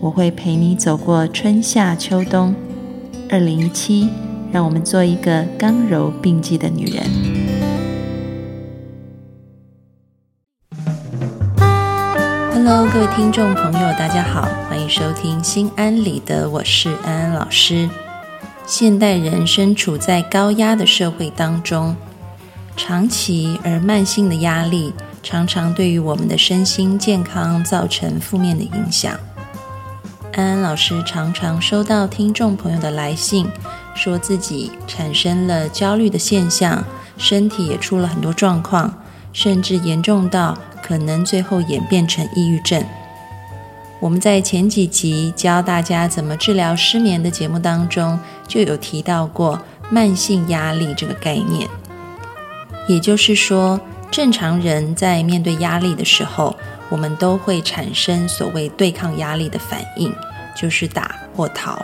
我会陪你走过春夏秋冬。二零一七，让我们做一个刚柔并济的女人。Hello，各位听众朋友，大家好，欢迎收听《心安理得》，我是安安老师。现代人身处在高压的社会当中，长期而慢性的压力。常常对于我们的身心健康造成负面的影响。安安老师常常收到听众朋友的来信，说自己产生了焦虑的现象，身体也出了很多状况，甚至严重到可能最后演变成抑郁症。我们在前几集教大家怎么治疗失眠的节目当中，就有提到过慢性压力这个概念，也就是说。正常人在面对压力的时候，我们都会产生所谓对抗压力的反应，就是打或逃。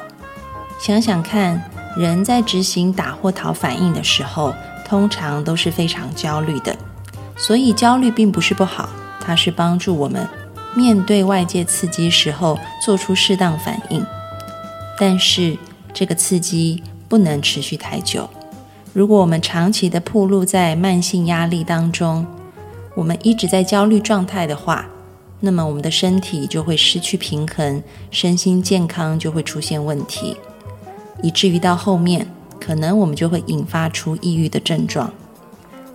想想看，人在执行打或逃反应的时候，通常都是非常焦虑的。所以焦虑并不是不好，它是帮助我们面对外界刺激时候做出适当反应。但是这个刺激不能持续太久。如果我们长期的暴露在慢性压力当中，我们一直在焦虑状态的话，那么我们的身体就会失去平衡，身心健康就会出现问题，以至于到后面可能我们就会引发出抑郁的症状。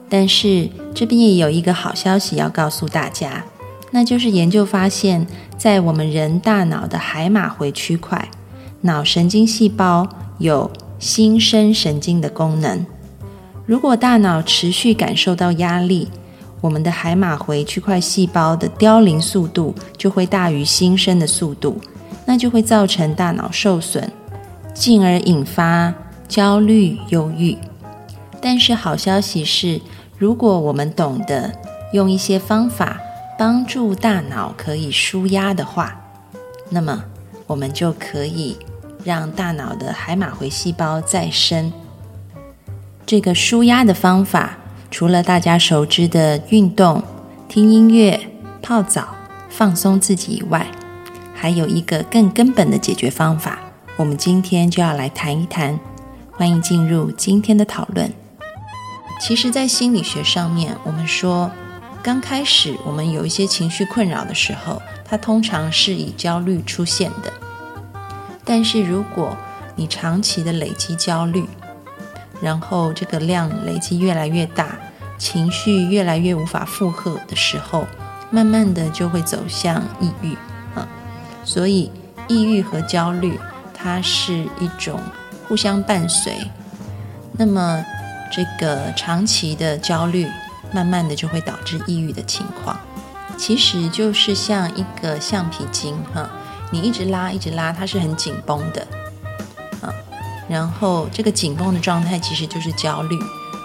但是这边也有一个好消息要告诉大家，那就是研究发现，在我们人大脑的海马回区块，脑神经细胞有。新生神经的功能，如果大脑持续感受到压力，我们的海马回区块细胞的凋零速度就会大于新生的速度，那就会造成大脑受损，进而引发焦虑、忧郁。但是好消息是，如果我们懂得用一些方法帮助大脑可以舒压的话，那么我们就可以。让大脑的海马回细胞再生。这个舒压的方法，除了大家熟知的运动、听音乐、泡澡、放松自己以外，还有一个更根本的解决方法。我们今天就要来谈一谈。欢迎进入今天的讨论。其实，在心理学上面，我们说，刚开始我们有一些情绪困扰的时候，它通常是以焦虑出现的。但是，如果你长期的累积焦虑，然后这个量累积越来越大，情绪越来越无法负荷的时候，慢慢的就会走向抑郁啊。所以，抑郁和焦虑它是一种互相伴随。那么，这个长期的焦虑，慢慢的就会导致抑郁的情况。其实就是像一个橡皮筋哈。你一直拉，一直拉，它是很紧绷的，然后这个紧绷的状态其实就是焦虑，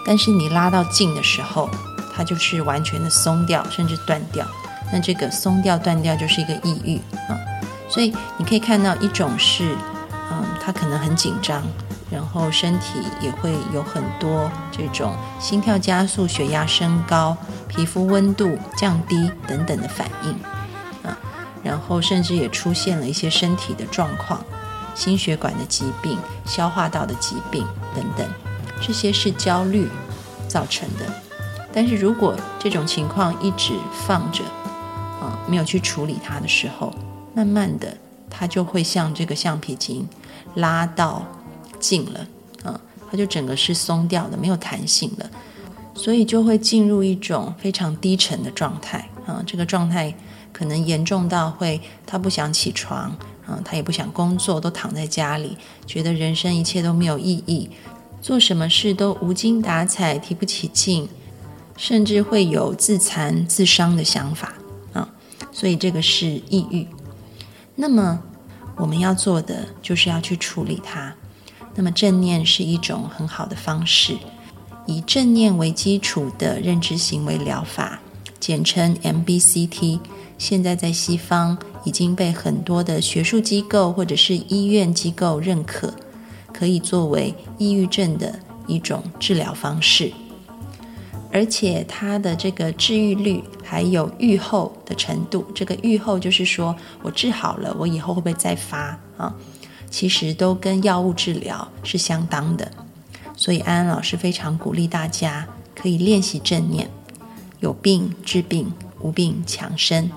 但是你拉到近的时候，它就是完全的松掉，甚至断掉。那这个松掉、断掉就是一个抑郁啊。所以你可以看到，一种是，嗯，他可能很紧张，然后身体也会有很多这种心跳加速、血压升高、皮肤温度降低等等的反应啊。然后甚至也出现了一些身体的状况，心血管的疾病、消化道的疾病等等，这些是焦虑造成的。但是如果这种情况一直放着，啊，没有去处理它的时候，慢慢的它就会像这个橡皮筋拉到尽了，啊，它就整个是松掉的，没有弹性了，所以就会进入一种非常低沉的状态，啊，这个状态。可能严重到会，他不想起床，啊，他也不想工作，都躺在家里，觉得人生一切都没有意义，做什么事都无精打采，提不起劲，甚至会有自残自伤的想法，啊，所以这个是抑郁。那么，我们要做的就是要去处理它。那么正念是一种很好的方式，以正念为基础的认知行为疗法，简称 MBCT，现在在西方已经被很多的学术机构或者是医院机构认可，可以作为抑郁症的一种治疗方式，而且它的这个治愈率还有愈后的程度。这个愈后就是说我治好了，我以后会不会再发啊？其实都跟药物治疗是相当的，所以安安老师非常鼓励大家可以练习正念，有病治病，无病强身。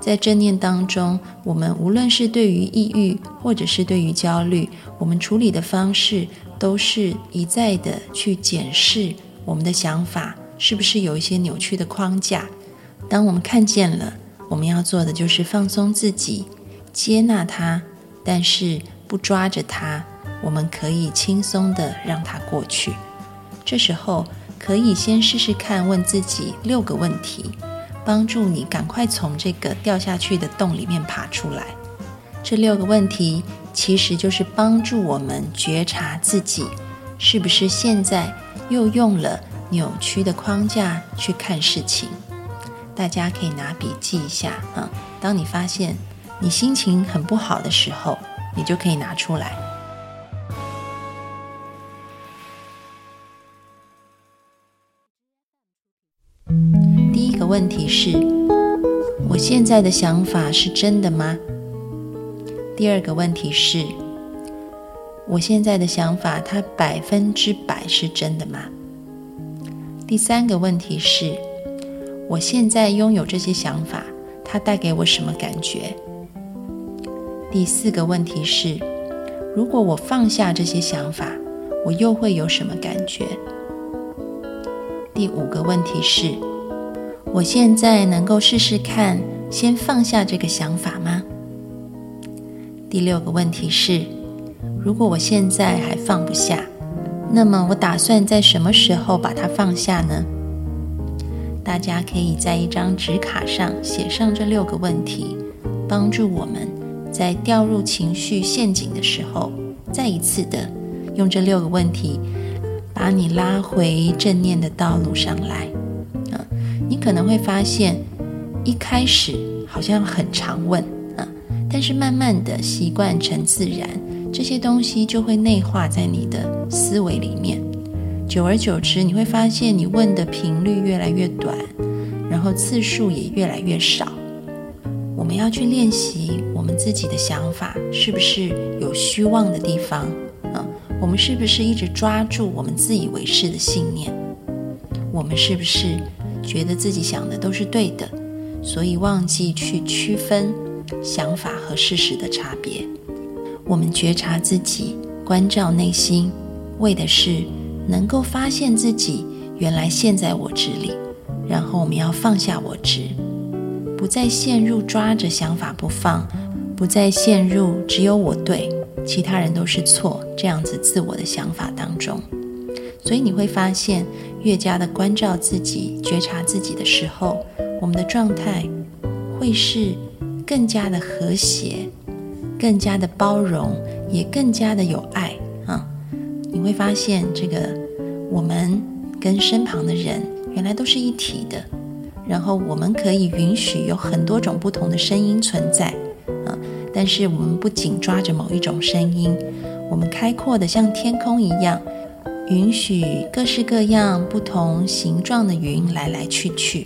在正念当中，我们无论是对于抑郁，或者是对于焦虑，我们处理的方式都是一再的去检视我们的想法是不是有一些扭曲的框架。当我们看见了，我们要做的就是放松自己，接纳它，但是。不抓着它，我们可以轻松的让它过去。这时候可以先试试看，问自己六个问题，帮助你赶快从这个掉下去的洞里面爬出来。这六个问题其实就是帮助我们觉察自己是不是现在又用了扭曲的框架去看事情。大家可以拿笔记一下啊。当你发现你心情很不好的时候。你就可以拿出来。问题是：我现在的想法是真的吗？第二个问题是：我现在的想法，它百分之百是真的吗？第三个问题是：我现在拥有这些想法，它带给我什么感觉？第四个问题是：如果我放下这些想法，我又会有什么感觉？第五个问题是：我现在能够试试看先放下这个想法吗？第六个问题是：如果我现在还放不下，那么我打算在什么时候把它放下呢？大家可以在一张纸卡上写上这六个问题，帮助我们。在掉入情绪陷阱的时候，再一次的用这六个问题，把你拉回正念的道路上来。你可能会发现，一开始好像很常问啊，但是慢慢的习惯成自然，这些东西就会内化在你的思维里面。久而久之，你会发现你问的频率越来越短，然后次数也越来越少。我们要去练习我们自己的想法是不是有虚妄的地方啊？我们是不是一直抓住我们自以为是的信念？我们是不是觉得自己想的都是对的，所以忘记去区分想法和事实的差别？我们觉察自己，关照内心，为的是能够发现自己原来陷在我执里，然后我们要放下我执。不再陷入抓着想法不放，不再陷入只有我对，其他人都是错这样子自我的想法当中。所以你会发现，越加的关照自己、觉察自己的时候，我们的状态会是更加的和谐、更加的包容，也更加的有爱啊！你会发现，这个我们跟身旁的人原来都是一体的。然后我们可以允许有很多种不同的声音存在，啊，但是我们不仅抓着某一种声音，我们开阔的像天空一样，允许各式各样不同形状的云来来去去。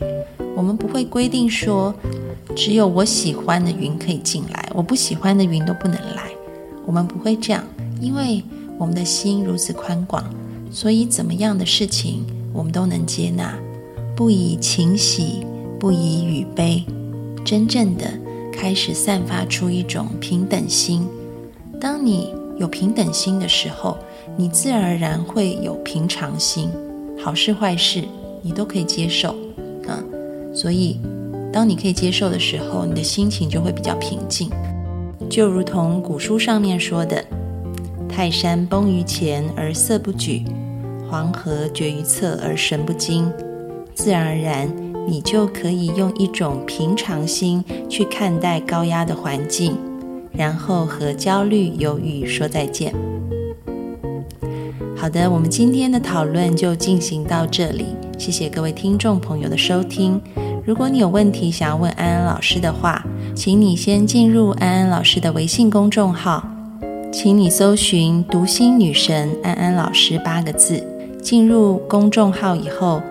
我们不会规定说，只有我喜欢的云可以进来，我不喜欢的云都不能来。我们不会这样，因为我们的心如此宽广，所以怎么样的事情我们都能接纳。不以情喜，不以语悲，真正的开始散发出一种平等心。当你有平等心的时候，你自然而然会有平常心，好事坏事你都可以接受啊。所以，当你可以接受的时候，你的心情就会比较平静。就如同古书上面说的：“泰山崩于前而色不举，黄河决于侧而神不惊。”自然而然，你就可以用一种平常心去看待高压的环境，然后和焦虑、犹豫说再见。好的，我们今天的讨论就进行到这里，谢谢各位听众朋友的收听。如果你有问题想要问安安老师的话，请你先进入安安老师的微信公众号，请你搜寻“读心女神安安老师”八个字。进入公众号以后，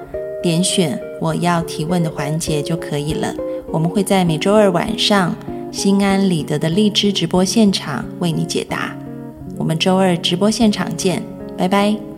点选我要提问的环节就可以了。我们会在每周二晚上。心安理得的荔枝直播现场为你解答，我们周二直播现场见，拜拜。